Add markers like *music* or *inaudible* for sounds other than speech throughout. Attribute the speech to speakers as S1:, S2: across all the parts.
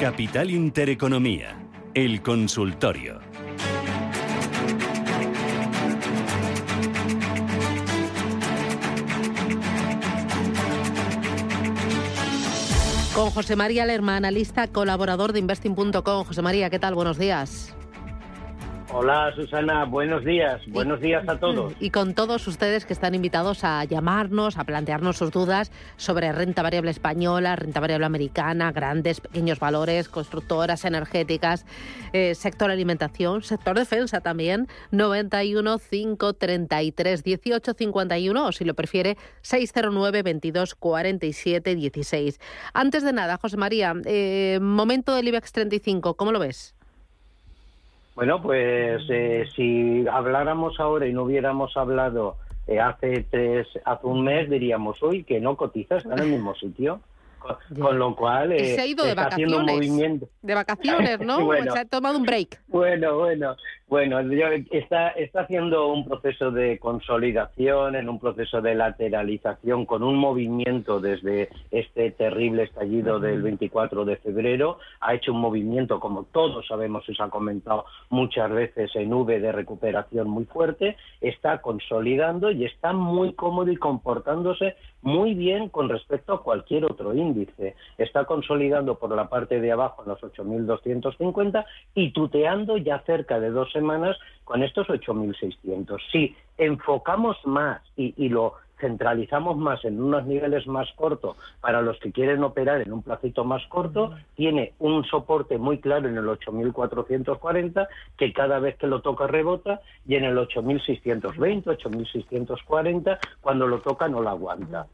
S1: Capital Intereconomía, el consultorio.
S2: Con José María Lerma, analista, colaborador de investing.com. José María, ¿qué tal? Buenos días.
S3: Hola Susana, buenos días, buenos días a todos.
S2: Y con todos ustedes que están invitados a llamarnos, a plantearnos sus dudas sobre renta variable española, renta variable americana, grandes, pequeños valores, constructoras energéticas, eh, sector alimentación, sector defensa también, 91 533 18 51 o si lo prefiere 609 22 47 16. Antes de nada, José María, eh, momento del IBEX 35, ¿cómo lo ves?
S3: Bueno, pues eh, si habláramos ahora y no hubiéramos hablado eh, hace tres, hace un mes, diríamos, uy, que no cotizas, está en el mismo sitio. Con, lo cual
S2: eh, se ha ido de vacaciones, movimiento. De vacaciones, ¿no? *laughs* Se ha tomado un break.
S3: Bueno, bueno, bueno, está, está haciendo un proceso de consolidación, en un proceso de lateralización, con un movimiento desde este terrible estallido del 24 de febrero. Ha hecho un movimiento, como todos sabemos y se ha comentado muchas veces, en V de recuperación muy fuerte. Está consolidando y está muy cómodo y comportándose muy bien con respecto a cualquier otro índice. Está consolidando por la parte de abajo en los 8.250 y tuteando ya cerca de dos semanas con estos 8.600. Si enfocamos más y, lo centralizamos más en unos niveles más cortos para los que quieren operar en un placito más corto, tiene un soporte muy claro en el 8.440 que cada vez que lo toca rebota y en el 8.620, 8.640 cuando lo toca no lo aguanta.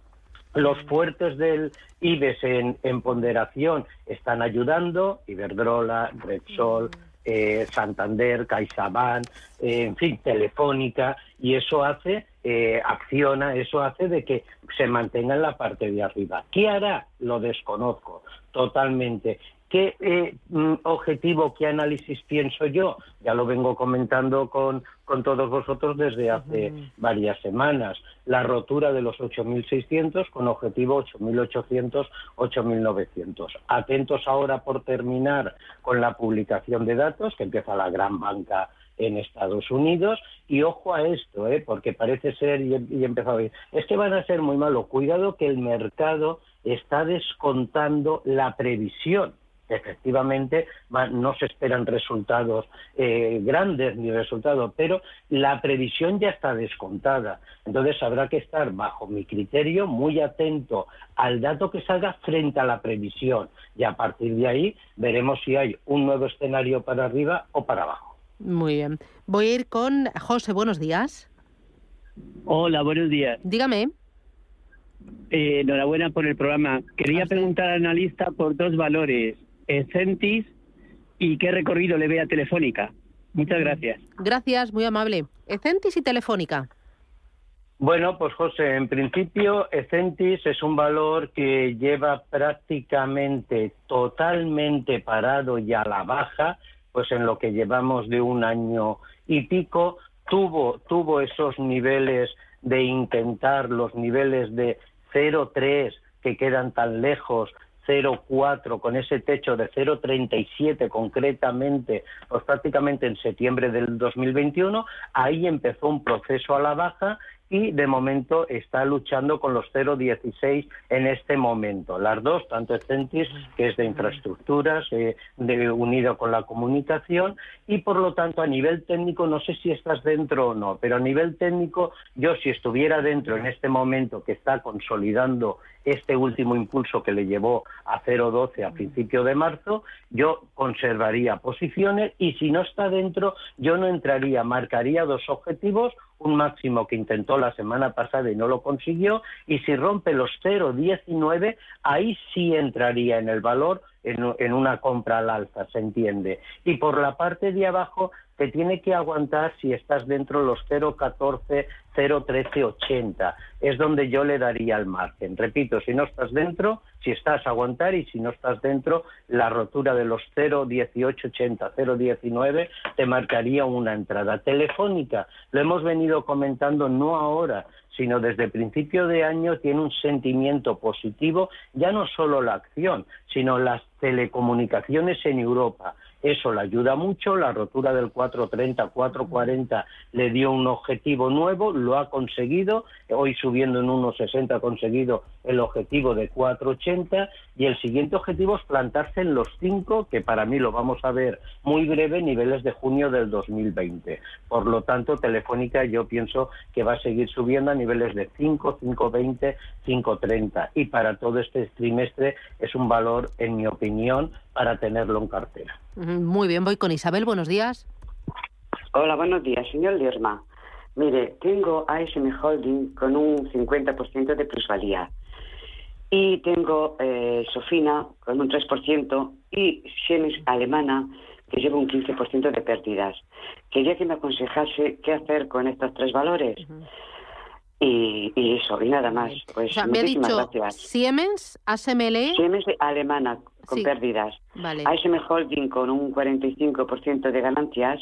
S3: Los fuertes del IBEX en, ponderación están ayudando, Iberdrola, Repsol, eh, Santander, CaixaBank, eh, en fin, Telefónica, y eso hace, eh, acciona, eso hace de que se mantenga en la parte de arriba. ¿Qué hará? Lo desconozco totalmente. ¿Qué eh, mm, objetivo, qué análisis pienso yo? Ya lo vengo comentando con, con todos vosotros desde hace varias semanas. La rotura de los 8.600 con objetivo 8.800, 8.900. Atentos ahora por terminar con la publicación de datos, que empieza la gran banca en Estados Unidos. Y ojo a esto, ¿eh? porque parece ser, y he, empezado a decir, es que van a ser muy malos. Cuidado que el mercado está descontando la previsión efectivamente no se esperan resultados eh, grandes ni resultados, pero la previsión ya está descontada. Entonces habrá que estar, bajo mi criterio, muy atento al dato que salga frente a la previsión y a partir de ahí veremos si hay un nuevo escenario para arriba o para abajo.
S2: Muy bien. Voy a ir con José. Buenos días.
S4: Hola, buenos días.
S2: Dígame.
S4: Eh, enhorabuena por el programa. Quería preguntar al analista por dos valores. Centis y qué recorrido le ve a Telefónica. Muchas gracias.
S2: Gracias, muy amable. Ecentis y Telefónica.
S3: Bueno, pues José, en principio Ecentis es un valor que lleva prácticamente totalmente parado y a la baja, pues en lo que llevamos de un año y pico, tuvo, esos niveles de intentar los niveles de 0,3 que quedan tan lejos 0,4 con ese techo de 0,37 concretamente, pues prácticamente en septiembre del 2021, ahí empezó un proceso a la baja y de momento está luchando con los 0,16 en este momento. Las dos, tanto Centis, que es de infraestructuras, eh, de, unido con la comunicación, y por lo tanto a nivel técnico, no sé si estás dentro o no, pero a nivel técnico, yo si estuviera dentro en este momento que está consolidando este último impulso que le llevó a 0,12 a principio de marzo, yo conservaría posiciones y si no está dentro, yo no entraría, marcaría dos objetivos un máximo que intentó la semana pasada y no lo consiguió, y si rompe los 0,19, ahí sí entraría en el valor en, una compra al alza, se entiende. Y por la parte de abajo te tiene que aguantar si estás dentro de los 0,14, 0,1380. Es donde yo le daría el margen. Repito, si no estás dentro, si estás aguantar y si no estás dentro, la rotura de los 0,1880, 0,19 te marcaría una entrada telefónica. Lo hemos venido comentando no ahora, sino desde principio de año tiene un sentimiento positivo, ya no solo la acción, sino las telecomunicaciones en Europa. Eso le ayuda mucho, la rotura del 430, 440 le dio un objetivo nuevo, lo ha conseguido, hoy subiendo en 1,60 ha conseguido el objetivo de 480 y el siguiente objetivo es plantarse en los 5, que para mí lo vamos a ver muy breve, niveles de junio del 2020. Por lo tanto, Telefónica yo pienso que va a seguir subiendo a niveles de 5, 5,20, 5,30 y para todo este trimestre es un valor, en mi opinión, para tenerlo en cartera.
S2: Muy bien, voy con Isabel. Buenos días.
S5: Hola, buenos días, señor Lerma. Mire, tengo ASM Holding con un 50% de plusvalía. Y tengo eh, Sofina con un 3% y Siemens Alemana que lleva un 15% de pérdidas. Quería que me aconsejase qué hacer con estos tres valores. Y, eso, y nada más. Pues,
S2: me ha dicho Siemens, ASML.
S5: Siemens Alemana con pérdidas. Vale. ASM Holding con un 45% de ganancias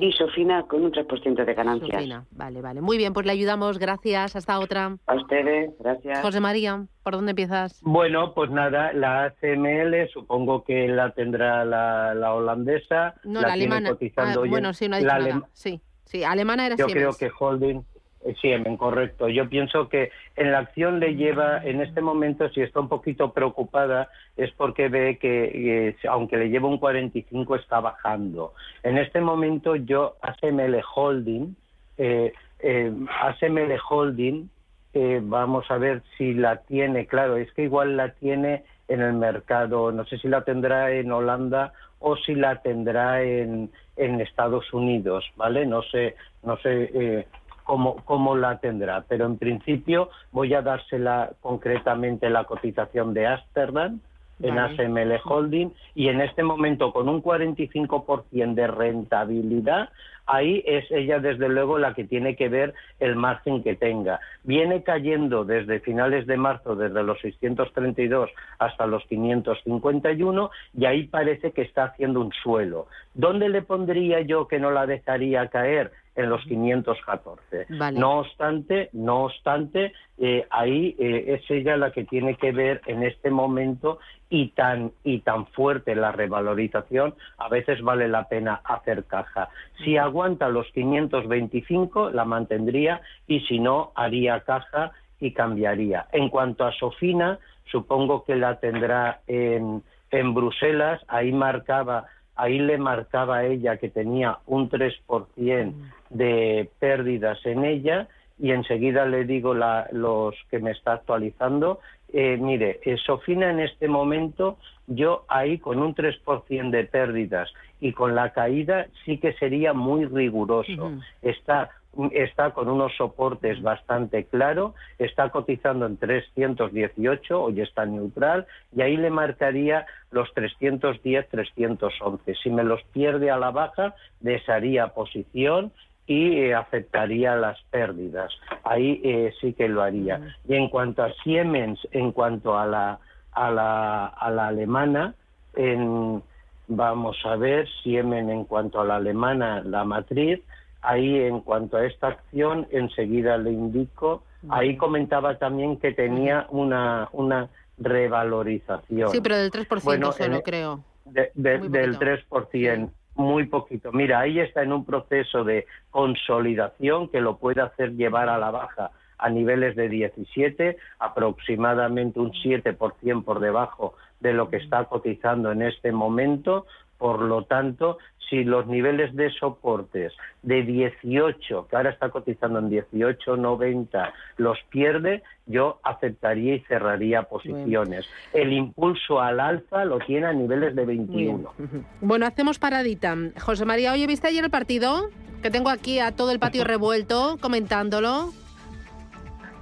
S5: y Sofina con un 3% de ganancias. Sofina,
S2: vale, vale. Muy bien, pues le ayudamos. Gracias. Hasta otra.
S5: A ustedes, gracias.
S2: José María, ¿por dónde empiezas?
S3: Bueno, pues nada, la ACML supongo que la tendrá la, holandesa.
S2: No, la, alemana. Ah, bueno, sí, no ha dicho nada. Sí, sí, alemana era
S3: Yo creo que Holding eh, sí, correcto. Yo pienso que en la acción le lleva, en este momento, si está un poquito preocupada, es porque ve que, aunque le lleva un 45, está bajando. En este momento, yo, ASML Holding, eh, eh, ASML Holding, eh, vamos a ver si la tiene, claro, es que igual la tiene en el mercado, no sé si la tendrá en Holanda o si la tendrá en, en Estados Unidos, ¿vale? No sé, no sé. Eh, cómo, la tendrá. Pero en principio voy a dársela concretamente la cotización de Amsterdam en ASML Holding y en este momento con un 45% de rentabilidad, ahí es ella desde luego la que tiene que ver el margen que tenga. Viene cayendo desde finales de marzo, desde los 632 hasta los 551 y ahí parece que está haciendo un suelo. ¿Dónde le pondría yo que no la dejaría caer? en los 514. No obstante, no obstante, eh, ahí eh, es ella la que tiene que ver en este momento y tan y tan fuerte la revalorización, a veces vale la pena hacer caja. Si aguanta los 525, la mantendría y si no, haría caja y cambiaría. En cuanto a Sofina, supongo que la tendrá en, en Bruselas, ahí marcaba ahí le marcaba a ella que tenía un 3% de pérdidas en ella y enseguida le digo los que me está actualizando. Eh, mire, eh, Sofina en este momento, yo ahí con un 3% de pérdidas y con la caída sí que sería muy riguroso. Está está con unos soportes bastante claros, está cotizando en 318, hoy está neutral, y ahí le marcaría los 310, 311. Si me los pierde a la baja, desharía posición y eh, aceptaría las pérdidas. Ahí eh, sí que lo haría. Y en cuanto a Siemens, en cuanto a la, a la, a la alemana, en, vamos a ver, Siemens en cuanto a la alemana, la matriz, Ahí, en cuanto a esta acción, enseguida le indico. Ahí comentaba también que tenía una, una revalorización.
S2: Sí, pero del 3% bueno, solo, creo.
S3: del 3%, muy poquito. Mira, ahí está en un proceso de consolidación que lo puede hacer llevar a la baja a niveles de 17, aproximadamente un 7% por debajo de lo que está cotizando en este momento, Por lo tanto, si los niveles de soportes de 18, que ahora está cotizando en 18,90, los pierde, yo aceptaría y cerraría posiciones. El impulso al alza lo tiene a niveles de 21. *laughs*
S2: Bueno, hacemos paradita. José María, oye, ¿viste ayer el partido? Que tengo aquí a todo el patio *laughs* revuelto comentándolo.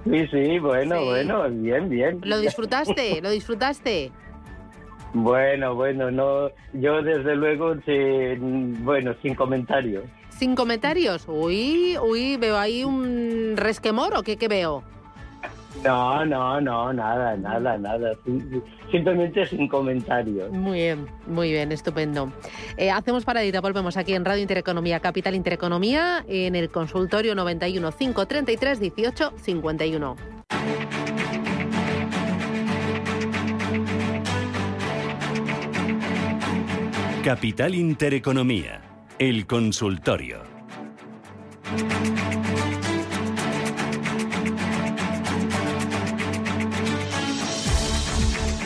S3: Sí, sí, bueno, bueno, bien, bien.
S2: ¿Lo disfrutaste? ¿Lo disfrutaste?
S3: Bueno, bueno, no, yo desde luego, bueno, sin comentarios.
S2: ¿Sin comentarios? Uy, uy, veo ahí un resquemor o qué, qué veo.
S3: No, no, no, nada, nada, nada. Simplemente sin comentarios.
S2: Muy bien, muy bien, estupendo. Eh, hacemos paradita, volvemos aquí en Radio Intereconomía, Capital Intereconomía, en el consultorio 91 533 18 51.
S1: Capital Intereconomía, el consultorio.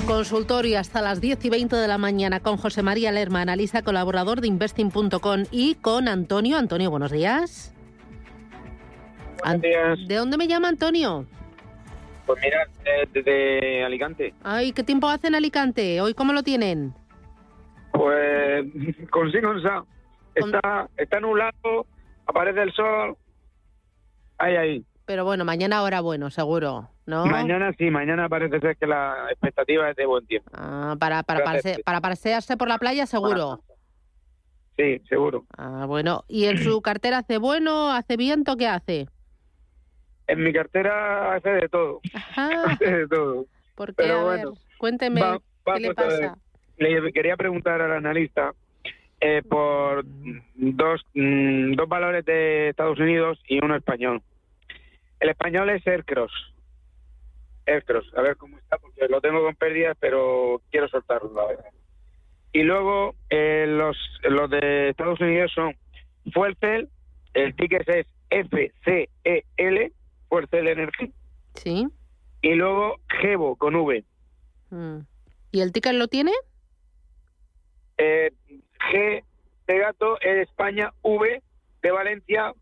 S2: Consultorio hasta las 10 y 20 de la mañana con José María Lerma, analista colaborador de investing.com y con Antonio. Antonio, buenos días.
S6: Buenos días.
S2: ¿De dónde me llama Antonio?
S6: Pues mira, desde Alicante.
S2: Ay, ¿qué tiempo hace en Alicante? ¿Hoy cómo lo tienen?
S6: Pues *laughs* con sa. Está, está nublado, aparece el sol. Ahí, ahí.
S2: Pero bueno, mañana ahora bueno, seguro, ¿no?
S6: Mañana sí, mañana parece ser que la expectativa es de buen tiempo.
S2: Ah, para, para, para pasearse por la playa, seguro.
S6: Sí, seguro.
S2: Ah, bueno. ¿Y en su *clears throat* cartera hace bueno, hace viento, qué hace?
S6: En mi cartera hace de todo. *laughs* hace de todo.
S2: ¿Por qué? a ver, cuénteme, ¿qué le pasa?
S6: Le quería preguntar al analista eh, por dos, mm, dos valores de Estados Unidos y uno español. El español es Aircross. Aircross, a ver cómo está, porque lo tengo con pérdidas, pero quiero soltarlo, la verdad. Y luego eh, los, los de Estados Unidos son Fuelcel, el ticket es FCEL, Fuelcel Energy.
S2: Sí.
S6: Y luego Gevo, con V.
S2: Mm. ¿Y el ticket lo tiene?
S6: Eh, G de gato, E de España, V de Valencia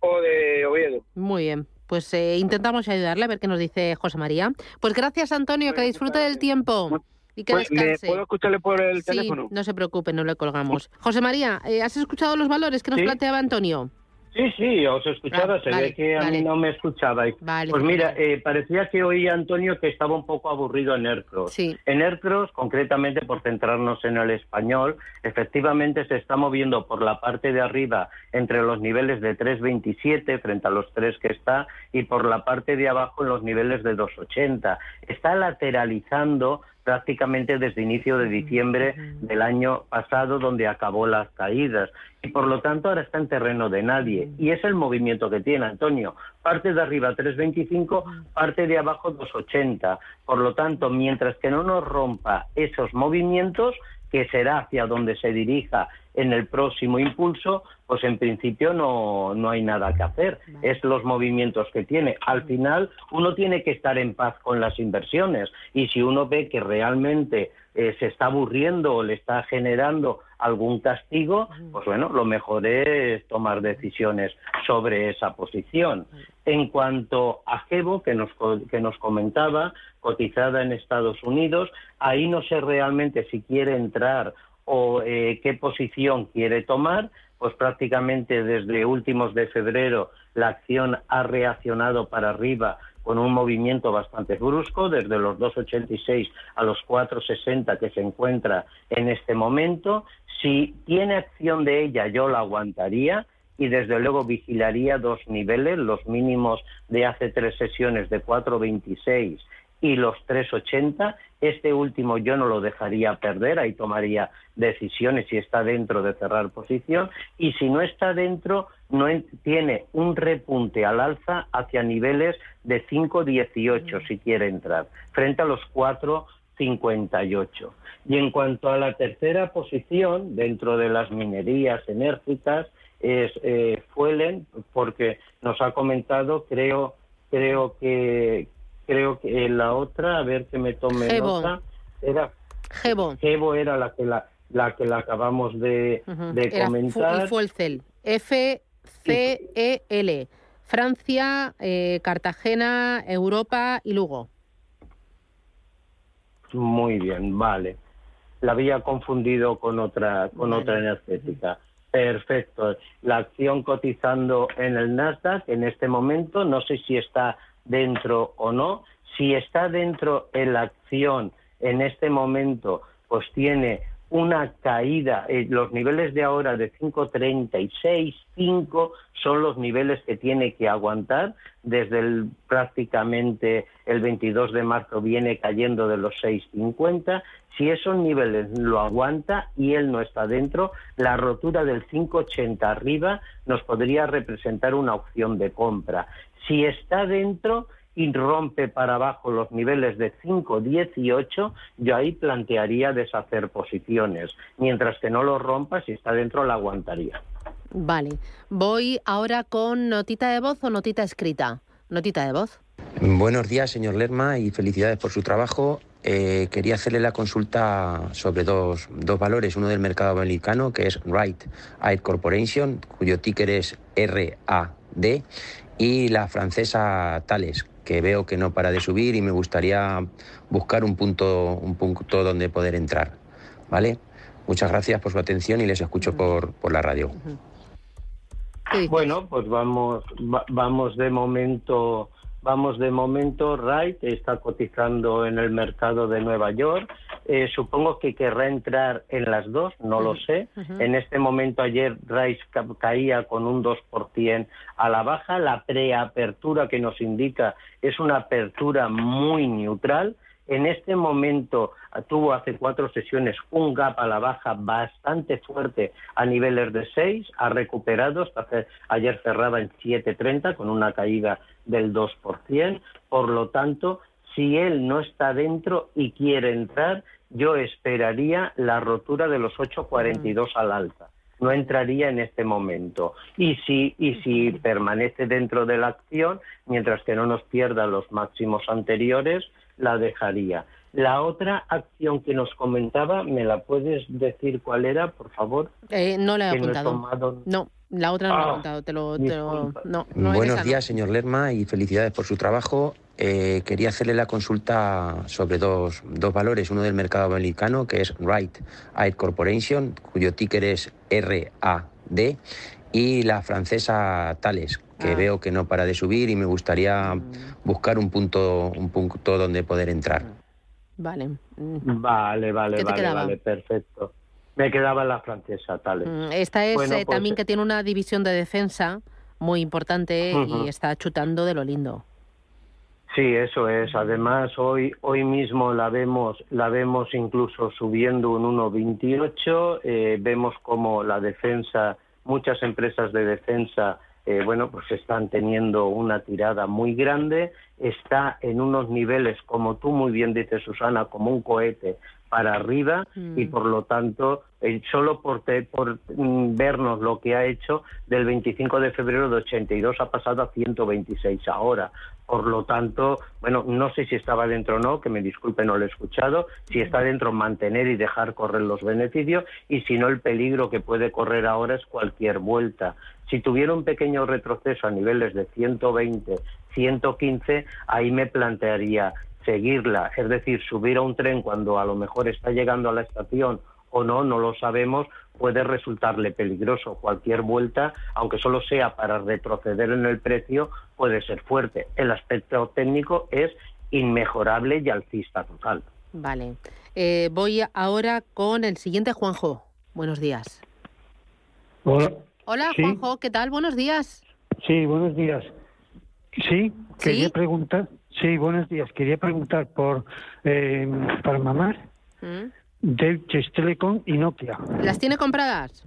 S6: o de Oviedo.
S2: Muy bien pues eh, intentamos ayudarle a ver qué nos dice José María. Pues gracias, Antonio, que disfrute del tiempo. Y que pues, descanse.
S6: ¿Puedo escucharle por el teléfono?
S2: No se preocupe, no le colgamos. José María, eh, ¿has escuchado los valores que nos planteaba Antonio?
S3: Sí, sí, os escuchaba, ah, se ve que a mí no me escuchabais. pues mira, eh, parecía que oía Antonio que estaba un poco aburrido en Aircross.
S2: Sí.
S3: En Aircross, concretamente por centrarnos en el español, efectivamente se está moviendo por la parte de arriba entre los niveles de 3.27 frente a los 3 que está y por la parte de abajo en los niveles de 2.80. Está lateralizando prácticamente desde inicio de diciembre del año pasado, donde acabó las caídas. Y por lo tanto ahora está en terreno de nadie. Y es el movimiento que tiene Antonio. Parte de arriba 3.25, parte de abajo 2.80. Por lo tanto, mientras que no nos rompa esos movimientos, que será hacia donde se dirija en el próximo impulso, pues en principio no, no hay nada que hacer. Es los movimientos que tiene. Al final, uno tiene que estar en paz con las inversiones y si uno ve que realmente eh, se está aburriendo o le está generando algún castigo, pues bueno, lo mejor es tomar decisiones sobre esa posición. En cuanto a Gebo, que nos, que nos comentaba, cotizada en Estados Unidos, ahí no sé realmente si quiere entrar o eh, qué posición quiere tomar, pues prácticamente desde últimos de febrero la acción ha reaccionado para arriba con un movimiento bastante brusco, desde los 2,86 a los 4,60 que se encuentra en este momento. Si tiene acción de ella, yo la aguantaría y desde luego vigilaría dos niveles, los mínimos de hace tres sesiones de 4,26 y los 3,80. Este último yo no lo dejaría perder, ahí tomaría decisiones si está dentro de cerrar posición y si no está dentro, no tiene un repunte al alza hacia niveles de 5,18 si quiere entrar, frente a los 4,58. Y en cuanto a la tercera posición, dentro de las minerías enérgicas, es eh, Fuelen, porque nos ha comentado, creo, creo que, creo que la otra, a ver que me tome nota, era
S2: Gebo.
S3: Gebo era la que la la que la acabamos de, de comentar.
S2: Y fue el CEL. F-C-E-L. Francia, eh, Cartagena, Europa y Lugo.
S3: Muy bien, vale. La había confundido con otra, con otra energética. Perfecto. La acción cotizando en el Nasdaq en este momento, no sé si está dentro o no. Si está dentro en la acción en este momento, pues tiene una caída, eh, los niveles de ahora de 5.36, 5 son los niveles que tiene que aguantar. Desde el, prácticamente el 22 de marzo viene cayendo de los 6.50. Si esos niveles lo aguanta y él no está dentro, la rotura del 5.80 arriba nos podría representar una opción de compra. Si está dentro, y rompe para abajo los niveles de 5-18, yo ahí plantearía deshacer posiciones. Mientras que no lo rompa, si está dentro, la aguantaría.
S2: Vale. Voy ahora con notita de voz o notita escrita. Notita de voz.
S7: Buenos días, señor Lerma, y felicidades por su trabajo. Eh, quería hacerle la consulta sobre dos, dos, valores. Uno del mercado americano, que es Right Aid Corporation, cuyo ticker es RAD, y la francesa Thales, que veo que no para de subir y me gustaría buscar un punto, un punto donde poder entrar. ¿Vale? Muchas gracias por su atención y les escucho por, por la radio.
S3: Bueno, pues vamos, vamos de momento Vamos de momento, Wright está cotizando en el mercado de Nueva York. Eh, supongo que querrá entrar en las dos, no lo sé. En este momento ayer Rice caía con un 2% a la baja. La preapertura que nos indica es una apertura muy neutral. En este momento tuvo hace cuatro sesiones un gap a la baja bastante fuerte a niveles de 6, ha recuperado, hasta ayer cerraba en 7.30 con una caída del 2%, por lo tanto, si él no está dentro y quiere entrar, yo esperaría la rotura de los 8.42 al alza. No entraría en este momento. Y si, y si permanece dentro de la acción, mientras que no nos pierda los máximos anteriores, la dejaría. La otra acción que nos comentaba, ¿me la puedes decir cuál era, por favor?
S2: Eh, no la he apuntado. No, la otra no la he ah, apuntado. Te lo, no,
S7: Buenos días, señor Lerma, y felicidades por su trabajo. Eh, quería hacerle la consulta sobre dos, dos valores. Uno del mercado americano, que es Right Aid Corporation, cuyo ticker es RAD, y la francesa Thales, que ah. veo que no para de subir y me gustaría buscar un punto, un punto donde poder entrar.
S2: Vale.
S3: Mm. Vale, vale, vale, vale, perfecto. Me quedaba la francesa, tal.
S2: Mm, esta es eh, pues también que tiene una división de defensa muy importante y está chutando de lo lindo.
S3: Sí, eso es. Además, hoy hoy mismo la vemos la vemos incluso subiendo un 1.28. Eh, vemos como la defensa, muchas empresas de defensa eh, bueno, pues están teniendo una tirada muy grande, está en unos niveles, como tú muy bien dices, Susana, como un cohete para arriba y mm. por lo tanto, eh, solo por, por mm, vernos lo que ha hecho, del 25 de febrero de 82 ha pasado a 126 ahora. Por lo tanto, bueno, no sé si estaba dentro o no, que me disculpe, no lo he escuchado. Si está dentro, mantener y dejar correr los beneficios y si no, el peligro que puede correr ahora es cualquier vuelta. Si tuviera un pequeño retroceso a niveles de 120, 115, ahí me plantearía seguirla, es decir, subir a un tren cuando a lo mejor está llegando a la estación o no, no lo sabemos, puede resultarle peligroso. Cualquier vuelta, aunque solo sea para retroceder en el precio, puede ser fuerte. El aspecto técnico es inmejorable y alcista total.
S2: Vale. Eh, voy ahora con el siguiente Juanjo. Buenos días.
S8: Hola.
S2: Hola, Juanjo, ¿qué tal? Buenos días.
S8: Sí, buenos días. Sí, quería preguntar. Sí, buenos días. Quería preguntar por eh, para mamar, ¿Mm? Deutsche Telekom y Nokia.
S2: ¿Las tiene compradas?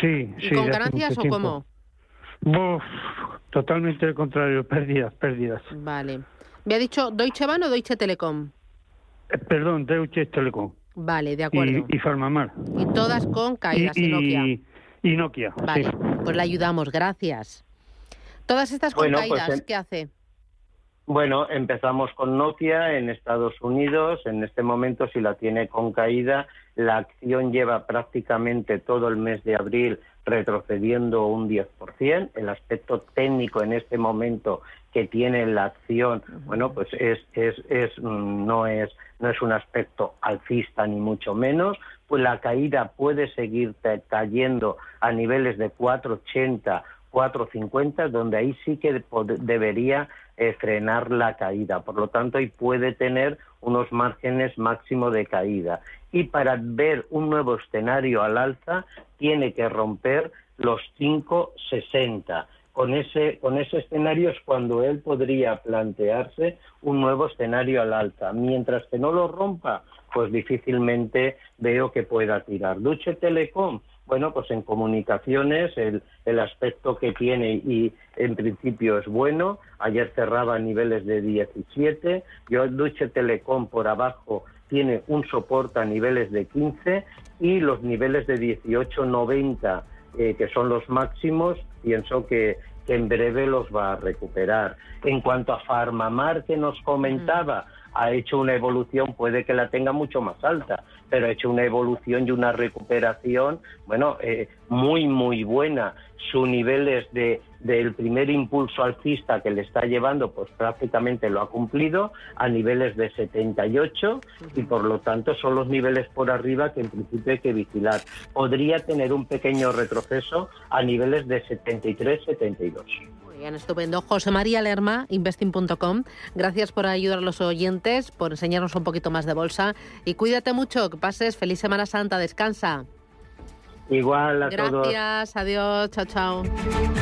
S8: Sí, sí.
S2: ¿Con ganancias o cómo?
S8: totalmente lo contrario, pérdidas, pérdidas.
S2: Vale. ¿Me ha dicho Deutsche Bahn o Deutsche Telekom?
S8: Eh, perdón, Deutsche Telekom.
S2: Vale, de acuerdo.
S8: Y, y Farmamar.
S2: Y todas con caídas y, Nokia
S8: y Nokia.
S2: Vale, pues le ayudamos, gracias. Todas estas con pues, caídas, ¿qué hace?
S3: Bueno, empezamos con Nokia en Estados Unidos. En este momento, si la tiene con caída, la acción lleva prácticamente todo el mes de abril retrocediendo un 10%. El aspecto técnico en este momento que tiene la acción, bueno, pues es, es, es, mm, no, es, no es un aspecto alcista ni mucho menos, pues la caída puede seguir cayendo a niveles de 480 4.50, donde ahí sí que debería frenar la caída. Por lo tanto, ahí puede tener unos márgenes máximo de caída. Y para ver un nuevo escenario al alza, tiene que romper los 5.60. Con ese, con ese escenario es cuando él podría plantearse un nuevo escenario al alza. Mientras que no lo rompa, pues difícilmente veo que pueda tirar. Duche Telecom, bueno, pues en comunicaciones el, el, aspecto que tiene y en principio es bueno. Ayer cerraba a niveles de 17. Yo Deutsche Telecom por abajo tiene un soporte a niveles de 15 y los niveles de 18.90 eh, que son los máximos, pienso que, que, en breve los va a recuperar. En cuanto a Farmamar que nos comentaba, ha hecho una evolución, puede que la tenga mucho más alta, pero ha hecho una evolución y una recuperación, bueno, eh, muy, muy buena. Sus niveles de, del primer impulso alcista que le está llevando, pues prácticamente lo ha cumplido a niveles de 78 y por lo tanto son los niveles por arriba que en principio hay que vigilar. Podría tener un pequeño retroceso a niveles de 73-72
S2: estupendo. José María Lerma, investing.com. Gracias por ayudar a los oyentes, por enseñarnos un poquito más de bolsa. Y cuídate mucho, que pases feliz Semana Santa, descansa.
S3: Igual a todos.
S2: Gracias, adiós, chao, chao.